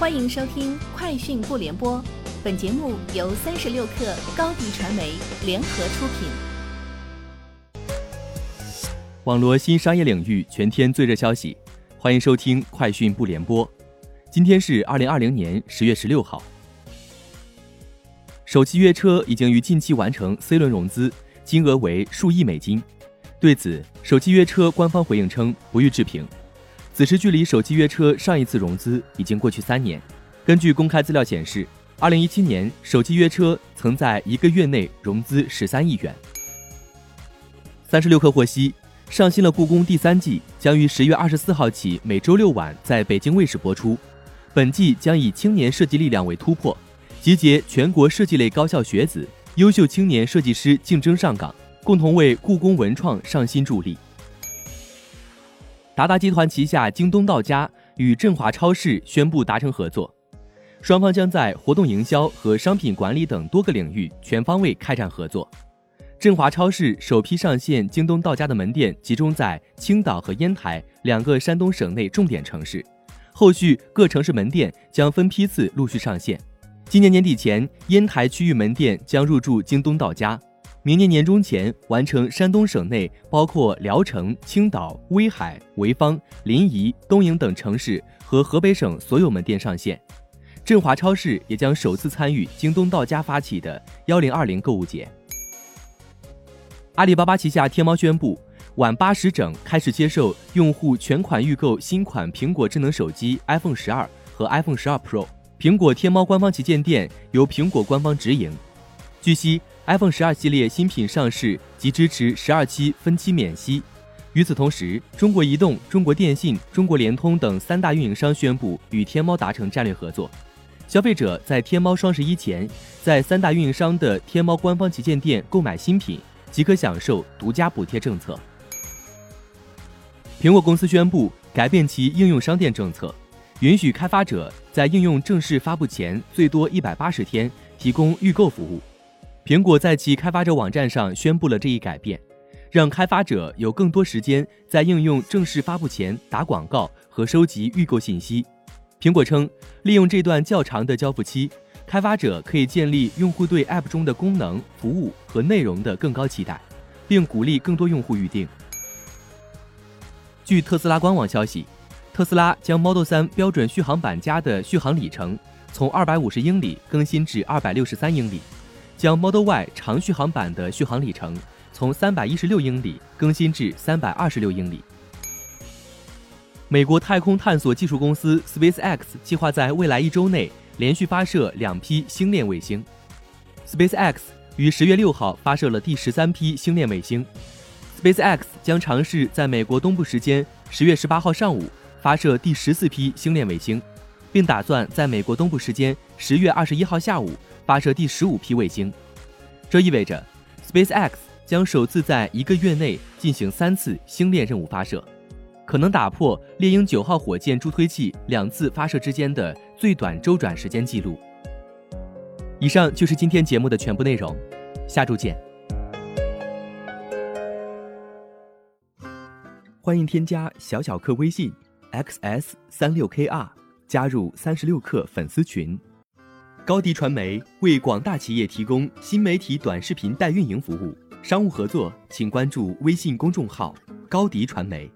欢迎收听《快讯不联播》，本节目由三十六克高低传媒联合出品。网络新商业领域全天最热消息，欢迎收听《快讯不联播》。今天是二零二零年十月十六号。首汽约车已经于近期完成 C 轮融资，金额为数亿美金。对此，首汽约车官方回应称不予置评。此时距离手机约车上一次融资已经过去三年。根据公开资料显示，二零一七年手机约车曾在一个月内融资十三亿元。三十六氪获悉，上新了故宫第三季将于十月二十四号起每周六晚在北京卫视播出。本季将以青年设计力量为突破，集结全国设计类高校学子、优秀青年设计师竞争上岗，共同为故宫文创上新助力。达达集团旗下京东到家与振华超市宣布达成合作，双方将在活动营销和商品管理等多个领域全方位开展合作。振华超市首批上线京东到家的门店集中在青岛和烟台两个山东省内重点城市，后续各城市门店将分批次陆续上线。今年年底前，烟台区域门店将入驻京东到家。明年年中前完成山东省内包括聊城、青岛、威海、潍坊、临沂、东营等城市和河北省所有门店上线。振华超市也将首次参与京东到家发起的幺零二零购物节。阿里巴巴旗下天猫宣布，晚八时整开始接受用户全款预购新款苹果智能手机 iPhone 十二和 iPhone 十二 Pro。苹果天猫官方旗舰店由苹果官方直营。据悉。iPhone 十二系列新品上市即支持十二期分期免息。与此同时，中国移动、中国电信、中国联通等三大运营商宣布与天猫达成战略合作。消费者在天猫双十一前，在三大运营商的天猫官方旗舰店购买新品，即可享受独家补贴政策。苹果公司宣布改变其应用商店政策，允许开发者在应用正式发布前最多一百八十天提供预购服务。苹果在其开发者网站上宣布了这一改变，让开发者有更多时间在应用正式发布前打广告和收集预购信息。苹果称，利用这段较长的交付期，开发者可以建立用户对 App 中的功能、服务和内容的更高期待，并鼓励更多用户预定。据特斯拉官网消息，特斯拉将 Model 3标准续航版加的续航里程从二百五十英里更新至二百六十三英里。将 Model Y 长续航版的续航里程从三百一十六英里更新至三百二十六英里。美国太空探索技术公司 SpaceX 计划在未来一周内连续发射两批星链卫星。SpaceX 于十月六号发射了第十三批星链卫星。SpaceX 将尝试在美国东部时间十月十八号上午发射第十四批星链卫星，并打算在美国东部时间十月二十一号下午。发射第十五批卫星，这意味着 SpaceX 将首次在一个月内进行三次星链任务发射，可能打破猎鹰九号火箭助推器两次发射之间的最短周转时间记录。以上就是今天节目的全部内容，下周见。欢迎添加小小客微信 xs 三六 kr 加入三十六氪粉丝群。高迪传媒为广大企业提供新媒体短视频代运营服务，商务合作请关注微信公众号“高迪传媒”。